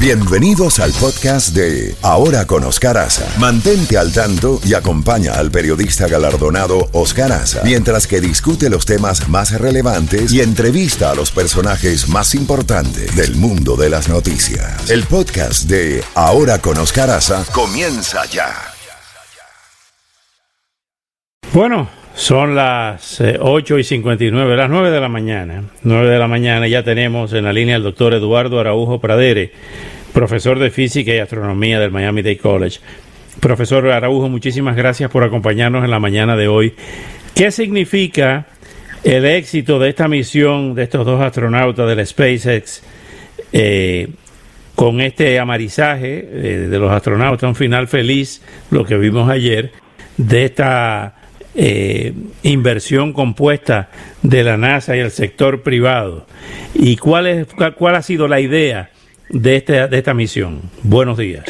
Bienvenidos al podcast de Ahora con Oscar Aza. Mantente al tanto y acompaña al periodista galardonado Oscar Aza mientras que discute los temas más relevantes y entrevista a los personajes más importantes del mundo de las noticias. El podcast de Ahora con Oscar comienza ya. Bueno, son las 8 eh, y 59, las 9 de la mañana. 9 de la mañana ya tenemos en la línea al doctor Eduardo Araujo Pradere, profesor de física y astronomía del Miami Dade College. Profesor Araujo, muchísimas gracias por acompañarnos en la mañana de hoy. ¿Qué significa el éxito de esta misión de estos dos astronautas del SpaceX eh, con este amarizaje eh, de los astronautas, un final feliz, lo que vimos ayer, de esta eh, inversión compuesta de la NASA y el sector privado. ¿Y cuál, es, cuál ha sido la idea de, este, de esta misión? Buenos días.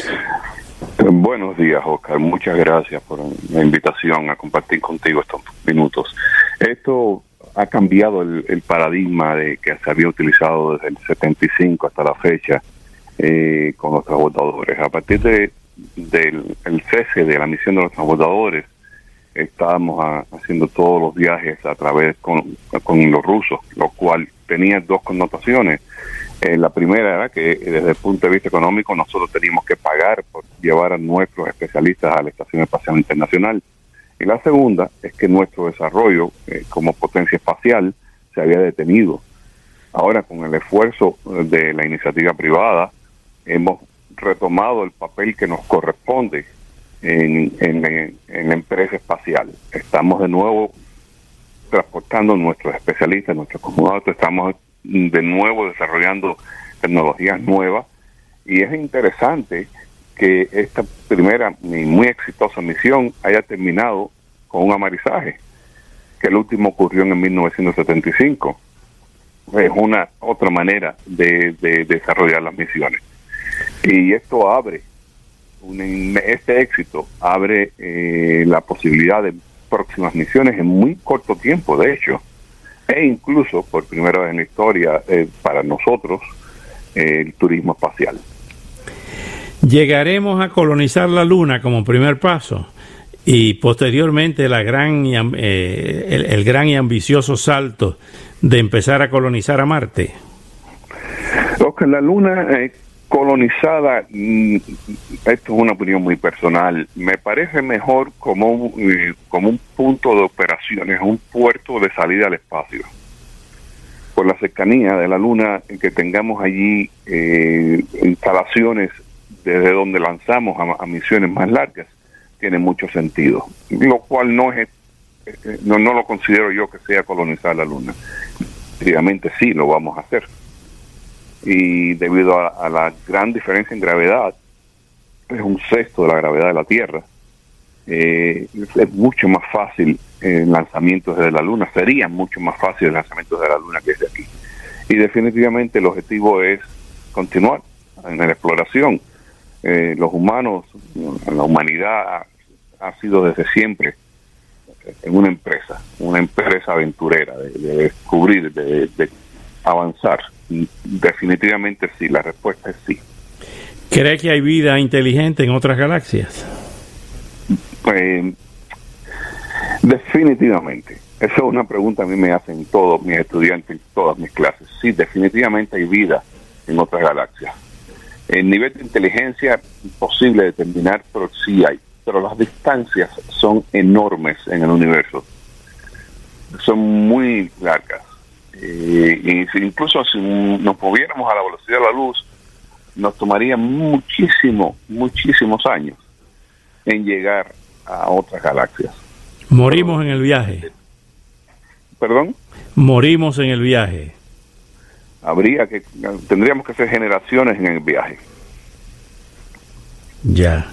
Buenos días, Oscar. Muchas gracias por la invitación a compartir contigo estos minutos. Esto ha cambiado el, paradigma de que se había utilizado desde el 75 hasta la fecha eh, con los transbordadores. A partir de, del el cese de la misión de los transbordadores, estábamos haciendo todos los viajes a través con, con los rusos, lo cual tenía dos connotaciones. Eh, la primera era que desde el punto de vista económico nosotros teníamos que pagar por llevar a nuestros especialistas a la Estación Espacial Internacional. Y la segunda es que nuestro desarrollo eh, como potencia espacial se había detenido. Ahora, con el esfuerzo de la iniciativa privada, hemos retomado el papel que nos corresponde en, en, la empresa espacial. Estamos de nuevo transportando nuestros especialistas, nuestros cosmonautas, estamos de nuevo desarrollando tecnologías nuevas y es interesante que esta primera y muy exitosa misión haya terminado con un amarizaje, que el último ocurrió en 1975. Es una otra manera de, de desarrollar las misiones. Y esto abre este éxito abre eh, la posibilidad de próximas misiones en muy corto tiempo, de hecho, e incluso por primera vez en la historia eh, para nosotros eh, el turismo espacial. Llegaremos a colonizar la Luna como primer paso y posteriormente la gran el, el gran y ambicioso salto de empezar a colonizar a Marte. Que la Luna colonizada, mm, esto es una opinión muy personal, me parece mejor como un, eh, como un punto de operaciones, un puerto de salida al espacio. Por la cercanía de la Luna, que tengamos allí eh, instalaciones desde donde lanzamos a, misiones más largas, tiene mucho sentido. Lo cual no es, eh, no, no lo considero yo que sea colonizar la Luna. Obviamente sí, lo vamos a hacer y debido a, la gran diferencia en gravedad, es un sexto de la gravedad de la Tierra, eh, es mucho más fácil el lanzamiento desde la Luna, sería mucho más fácil el lanzamiento desde la Luna que desde aquí. Y definitivamente el objetivo es continuar en la exploración. Eh, los humanos, la humanidad ha, sido desde siempre en una empresa, una empresa aventurera de, descubrir, de avanzar. Definitivamente sí, la respuesta es sí. ¿Cree que hay vida inteligente en otras galaxias? Pues, definitivamente. Esa es una pregunta a mí me hacen todos mis estudiantes en todas mis clases. Sí, definitivamente hay vida en otras galaxias. El nivel de inteligencia imposible de determinar, pero sí hay. Pero las distancias son enormes en el universo. Son muy largas. Eh, y incluso si nos moviéramos a la velocidad de la luz, nos tomaría muchísimo, muchísimos años en llegar a otras galaxias. Morimos en el viaje. ¿Perdón? Morimos en el viaje. Habría que, tendríamos que hacer generaciones en el viaje. Ya.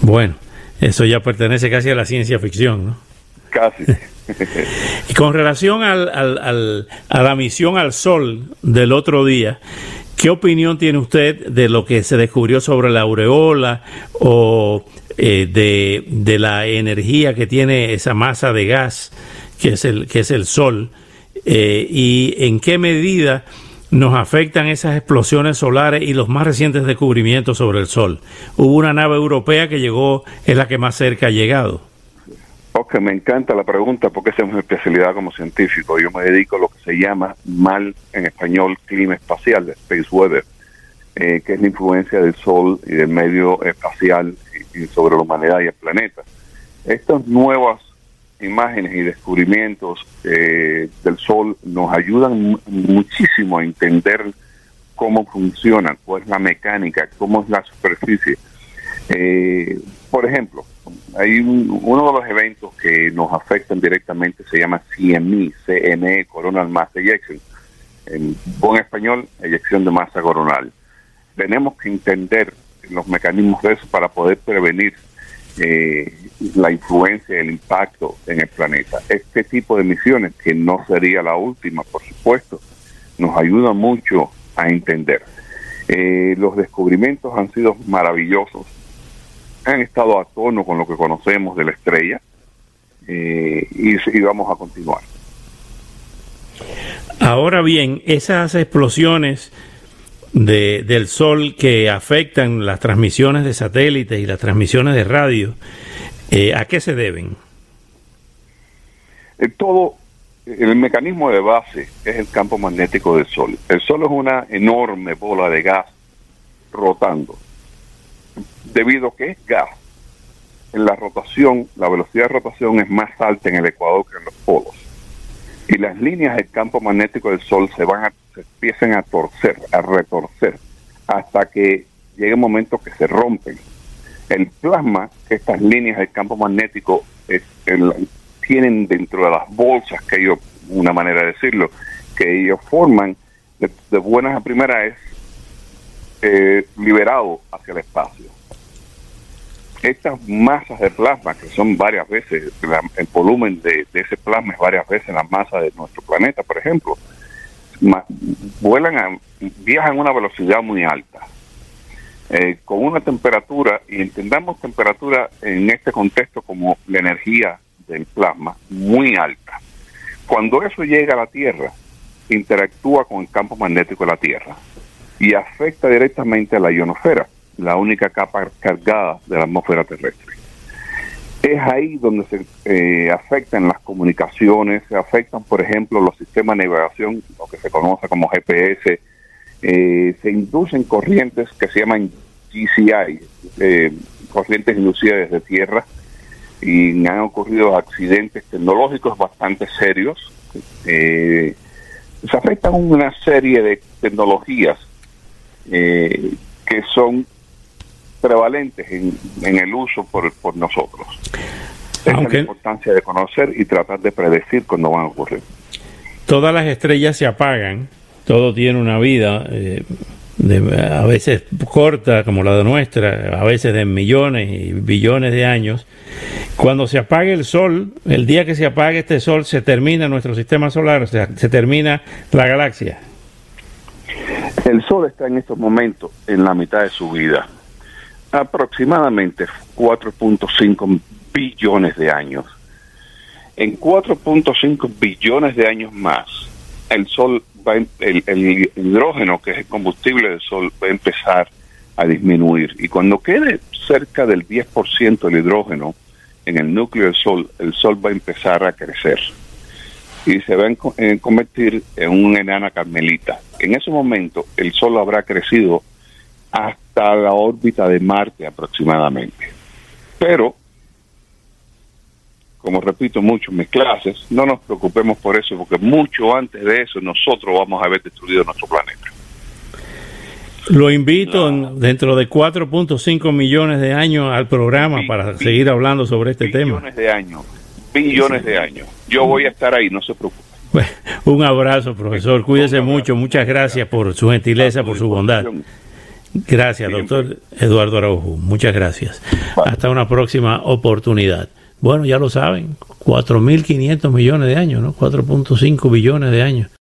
Bueno, eso ya pertenece casi a la ciencia ficción, ¿no? Casi. y con relación al, a la misión al Sol del otro día, ¿qué opinión tiene usted de lo que se descubrió sobre la aureola o eh, de, de, la energía que tiene esa masa de gas que es el, que es el Sol? Eh, ¿Y en qué medida nos afectan esas explosiones solares y los más recientes descubrimientos sobre el Sol. Hubo una nave europea que llegó, es la que más cerca ha llegado. Ok, me encanta la pregunta porque esa es mi especialidad como científico. Yo me dedico a lo que se llama mal en español clima espacial, space weather, eh, que es la influencia del Sol y del medio espacial sobre la humanidad y el planeta. Estas nuevas imágenes y descubrimientos eh, del Sol nos ayudan muchísimo a entender cómo funciona, cuál es la mecánica, cómo es la superficie. Eh, por ejemplo, hay uno de los eventos que nos afectan directamente se llama CME, CME, Coronal Mass Ejection. En buen español, eyección de masa coronal. Tenemos que entender los mecanismos de eso para poder prevenir eh, la influencia el impacto en el planeta. Este tipo de misiones, que no sería la última, por supuesto, nos ayuda mucho a entender. Eh, los descubrimientos han sido maravillosos, han estado a tono con lo que conocemos de la estrella eh, y, y vamos a continuar. Ahora bien, esas explosiones de, del sol que afectan las transmisiones de satélites y las transmisiones de radio, eh, ¿a qué se deben? El todo, el mecanismo de base es el campo magnético del Sol. El Sol es una enorme bola de gas rotando. Debido a que es gas, en la rotación, la velocidad de rotación es más alta en el ecuador que en los polos. Y las líneas del campo magnético del Sol se van a se empiezan a torcer, a retorcer, hasta que llegue un momento que se rompen. El plasma, que estas líneas del campo magnético tienen dentro de las bolsas que ellos, una manera de decirlo, que ellos forman, de, buenas a primeras es eh, liberado hacia el espacio. Estas masas de plasma, que son varias veces, el volumen de, de ese plasma es varias veces la masa de nuestro planeta, por ejemplo, vuelan a, viajan a una velocidad muy alta, eh, con una temperatura, y entendamos temperatura en este contexto como la energía del plasma, muy alta. Cuando eso llega a la Tierra, interactúa con el campo magnético de la Tierra y afecta directamente a la ionosfera, la única capa cargada de la atmósfera terrestre es ahí donde se eh, afectan las comunicaciones, se afectan, por ejemplo, los sistemas de navegación, lo que se conoce como GPS, eh, se inducen corrientes que se llaman GCI, eh, corrientes inducidas desde tierra, y han ocurrido accidentes tecnológicos bastante serios. se afectan una serie de tecnologías que son prevalentes en, el uso por, por nosotros. Esa es la importancia de conocer y tratar de predecir cuando van a ocurrir. Todas las estrellas se apagan, todo tiene una vida, eh, a veces corta como la de nuestra, a veces de millones y billones de años. Cuando se apague el Sol, el día que se apague este Sol, se termina nuestro sistema solar, o sea, se termina la galaxia. El Sol está en estos momentos en la mitad de su vida aproximadamente 4.5 billones de años. En 4.5 billones de años más, el sol va, el, el hidrógeno, que es el combustible del sol, va a empezar a disminuir. Y cuando quede cerca del 10% del hidrógeno en el núcleo del sol, el sol va a empezar a crecer y se va a convertir en una enana carmelita. En ese momento, el sol habrá crecido hasta la órbita de Marte aproximadamente. Pero, como repito mucho en mis clases, no nos preocupemos por eso, porque mucho antes de eso nosotros vamos a haber destruido nuestro planeta. Lo invito dentro de 4.5 millones de años al programa para seguir hablando sobre este tema. Billones de años, billones de años. Yo voy a estar ahí, no se preocupe. un abrazo, profesor. Cuídese mucho. Muchas gracias por su gentileza, por su bondad. Gracias, doctor Eduardo Araujo. Muchas gracias. Hasta una próxima oportunidad. Bueno, ya lo saben, 4.500 millones de años, ¿no? 4.5 billones de años.